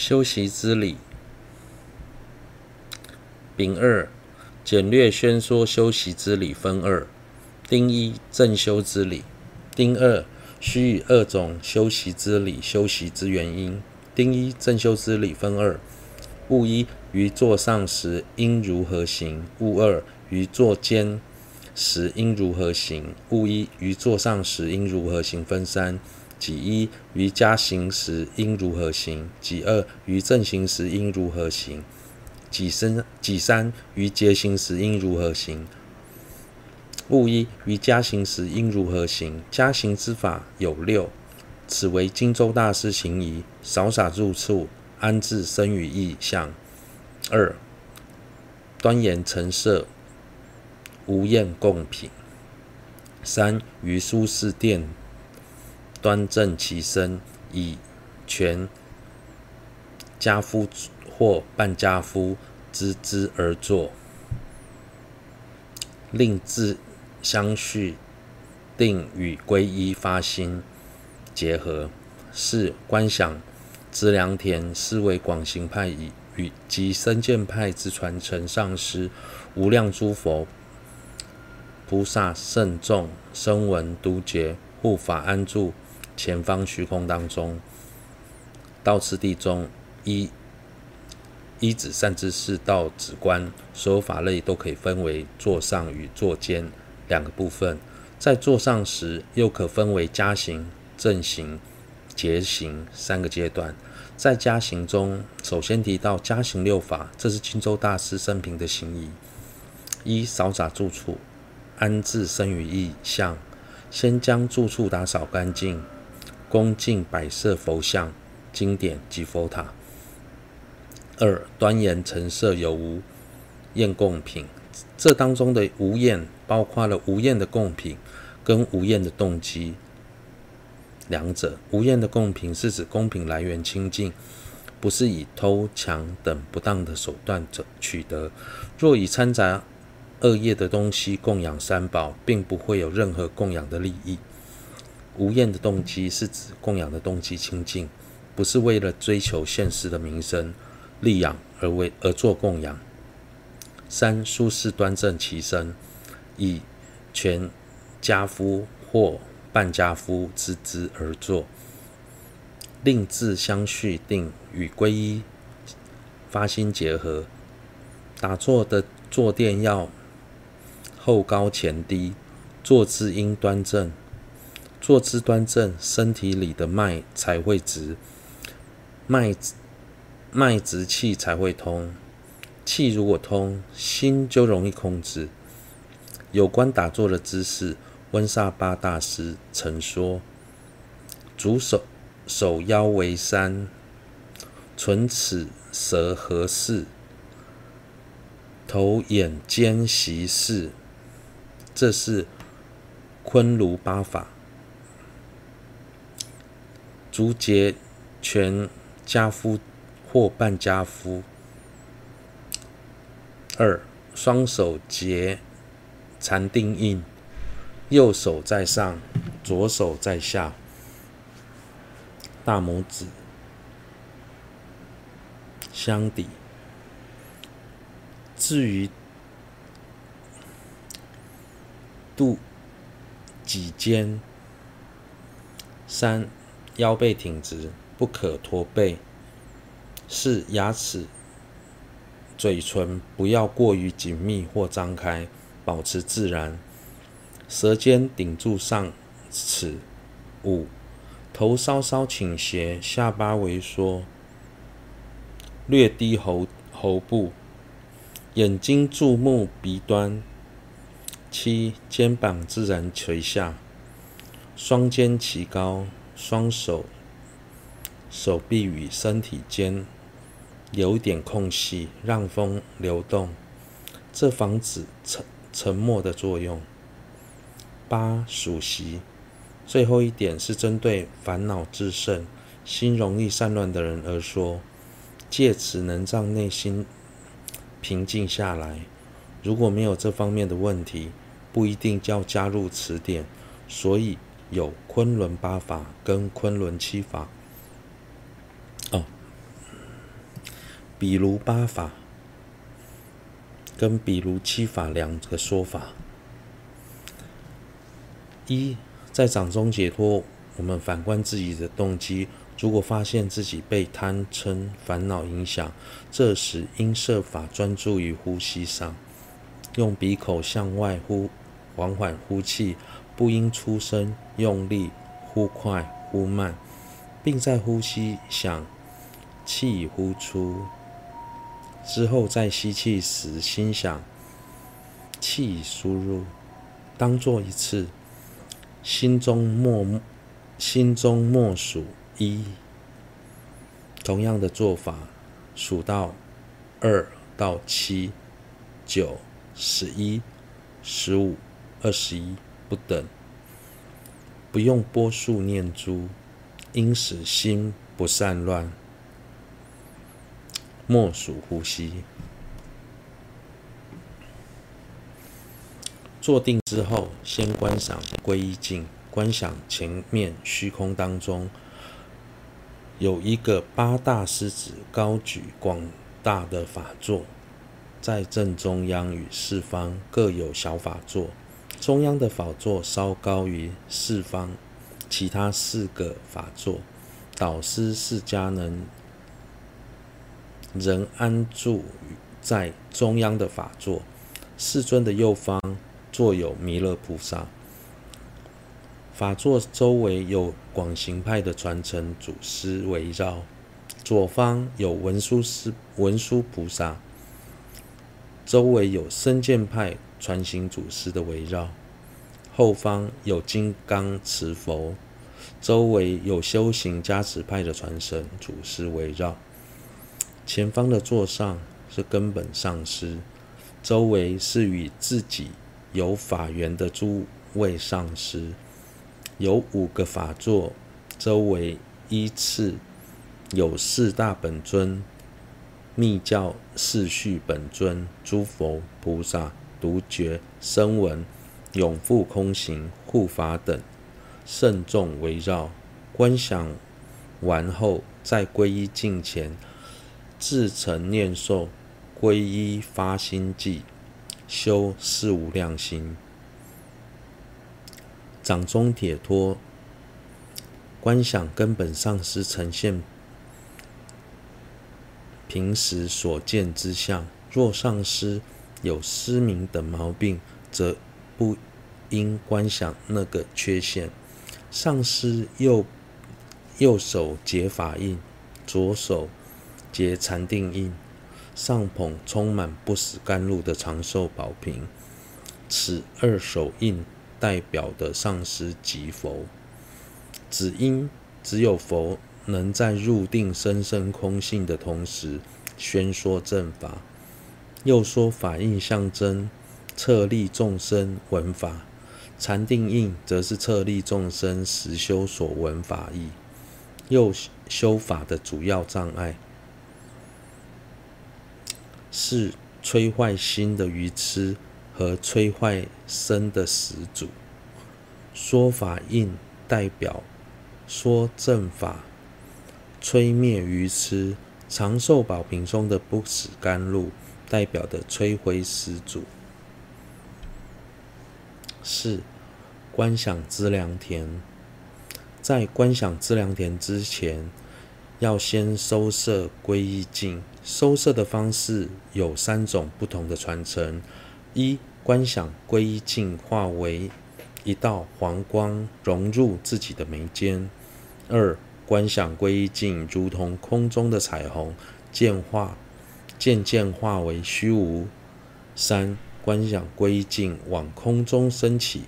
修习之理。丙二，简略宣说修习之理分二。丁一，正修之理。丁二，须以二种修习之理修习之原因。丁一，正修之理分二。物一，于座上时应如何行？物二，于座间时应如何行？物一，于座上时应如何行？分三。己一，于家行时应如何行？己二，于正行时应如何行？己三，己三，于结行时应如何行？物一，于家行时应如何行？家行之法有六，此为荆州大师行仪：扫洒住处，安置身与意象。二，端严陈设，无厌供品。三，于舒适殿端正其身，以全家夫或半家夫之姿而坐，令自相续定与皈依发心结合。四、观想知良田是为广行派以与及深见派之传承上师，无量诸佛菩萨圣众声闻独觉护法安住前方虚空当中，道次第中一。一指善知识到止观，所有法类都可以分为坐上与坐间两个部分。在座上时，又可分为加行、正行、结行三个阶段。在加行中，首先提到加行六法，这是荆州大师生平的行仪：一、扫洒住处，安置身于意象，先将住处打扫干净，恭敬摆设佛像、经典及佛塔。二、端严陈设有无厌供品，这当中的无厌包括了无厌的供品跟无厌的动机两者。无厌的供品是指供品来源清净，不是以偷抢等不当的手段者取得。若以掺杂恶业的东西供养三宝，并不会有任何供养的利益。无厌的动机是指供养的动机清净，不是为了追求现世的名声。利养而为而作供养。三、舒适端正其身，以全家夫或半家夫之姿而坐，令自相续定与皈依发心结合。打坐的坐垫要后高前低，坐姿应端正。坐姿端正，身体里的脉才会直。脉。脉直气才会通，气如果通，心就容易控制。有关打坐的姿势，温萨巴大师曾说：足手手腰为三，唇齿舌合四，头眼肩息四，这是昆庐八法。足结全跏趺。或半跏趺。二，双手结禅定印，右手在上，左手在下，大拇指相抵。至于肚脊肩，三，腰背挺直，不可驼背。四、牙齿、嘴唇不要过于紧密或张开，保持自然。舌尖顶住上齿。五、头稍稍倾斜，下巴微缩，略低喉喉部，眼睛注目鼻端。七、肩膀自然垂下，双肩齐高，双手手臂与身体间。有点空隙，让风流动，这防止沉沉默的作用。八、数息，最后一点是针对烦恼至盛、心容易散乱的人而说，借此能让内心平静下来。如果没有这方面的问题，不一定要加入此点。所以有昆仑八法跟昆仑七法。哦。比如八法跟比如七法两个说法。一，在掌中解脱，我们反观自己的动机，如果发现自己被贪嗔烦恼影响，这时应设法专注于呼吸上，用鼻口向外呼，缓缓呼气，不应出声用力，忽快忽慢，并在呼吸想气呼出。之后在吸气时，心想气输入，当做一次，心中默心中默数一。同样的做法，数到二到七、九、十一、十五、二十一不等，不用波数念珠，因使心不散乱。默数呼吸，坐定之后，先观赏皈依境，观想前面虚空当中有一个八大狮子高举广大的法座，在正中央与四方各有小法座，中央的法座稍高于四方其他四个法座，导师释迦能。仍安住在中央的法座，世尊的右方坐有弥勒菩萨。法座周围有广行派的传承祖师围绕，左方有文殊师文殊菩萨，周围有僧见派传行祖师的围绕，后方有金刚持佛，周围有修行加持派的传神祖师围绕。前方的座上是根本上师，周围是与自己有法缘的诸位上师，有五个法座，周围依次有四大本尊、密教四续本尊、诸佛菩萨、独觉、声闻、永复空行、护法等圣众围绕。观想完后，在皈依境前。自诚念诵皈依发心偈，修四无量心，掌中铁托。观想根本上师呈现平时所见之相。若上师有失明等毛病，则不应观想那个缺陷。上师右右手结法印，左手。结禅定印，上捧充满不死甘露的长寿宝瓶，此二手印代表的上师即佛。只因只有佛能在入定深深空性的同时宣说正法。又说法印象征策励众生闻法，禅定印则是策励众生实修所闻法义，又修法的主要障碍。是摧坏心的愚痴和摧坏身的始祖。说法印代表说正法，摧灭愚痴。长寿宝瓶中的不死甘露代表的摧毁始祖。四、观想资粮田。在观想资粮田之前，要先收摄皈依境。收摄的方式有三种不同的传承：一、观想皈依境化为一道黄光，融入自己的眉间；二、观想皈依境如同空中的彩虹，渐化渐渐化为虚无；三、观想归境往空中升起。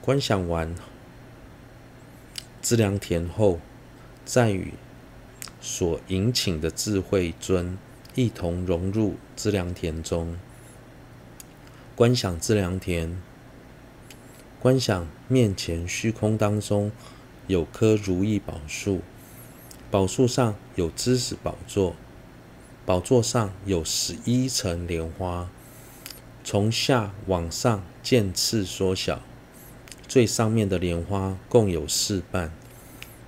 观想完资良田后，再与所引请的智慧尊一同融入资良田中，观想资良田，观想面前虚空当中有棵如意宝树，宝树上有知识宝座，宝座上有十一层莲花，从下往上渐次缩小，最上面的莲花共有四瓣，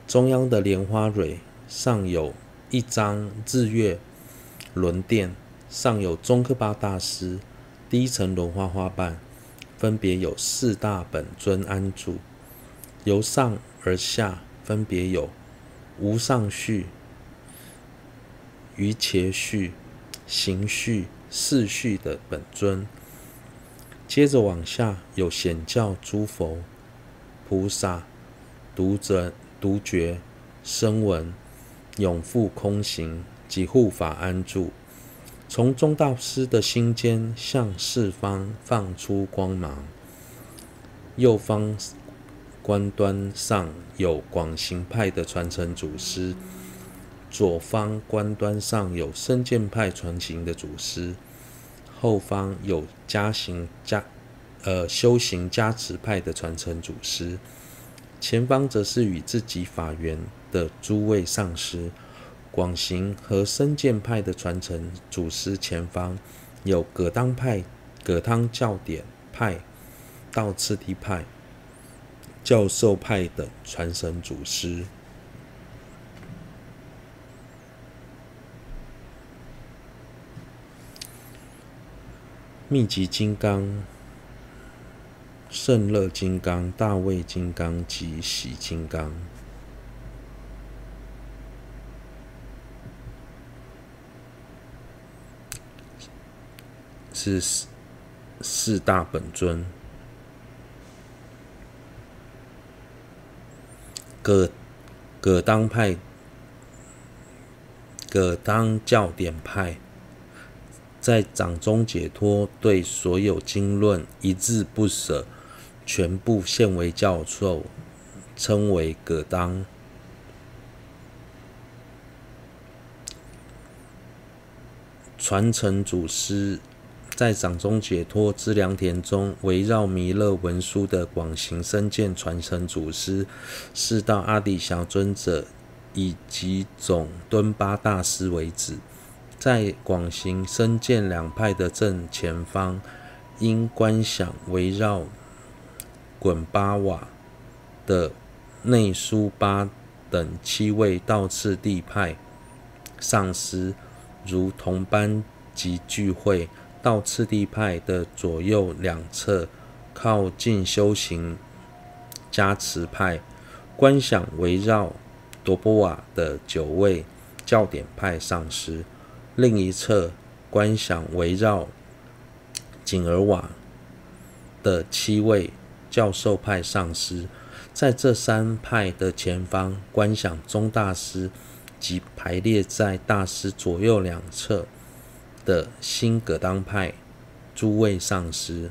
中央的莲花蕊。上有一张日月，轮殿，上有中科巴大师，第一层轮花花瓣，分别有四大本尊安住，由上而下分别有无上续、瑜伽续、行续、四续的本尊。接着往下有显教诸佛、菩萨、独者、独觉、声闻、永复空行及护法安住，从宗大师的心间向四方放出光芒。右方观端上有广行派的传承祖师，左方观端上有身见派传行的祖师。后方有加行加，呃修行加持派的传承祖师，前方则是与自己法缘的诸位上师。广行和身见派的传承祖师前方有葛当派、葛当教典派、道次第派、教授派等传承祖师。密集金刚、胜乐金刚、大卫金刚及喜金刚是四四大本尊。葛葛当派、葛当教典派。在掌中解脱对所有经论一字不舍，全部献为教授，称为葛当。传承祖师在掌中解脱之良田中围绕弥勒文殊的广行身见传承祖师，是到阿底峡尊者以及总敦巴大师为止。在广行身见两派的正前方，因观想围绕滚巴瓦的内苏巴等七位道次第派上师，如同班级聚会。道次第派的左右两侧靠近修行加持派，观想围绕多波瓦的九位教典派上师。另一侧观想围绕景尔瓦的七位教授派上师，在这三派的前方观想中大师及排列在大师左右两侧的新葛当派诸位上师。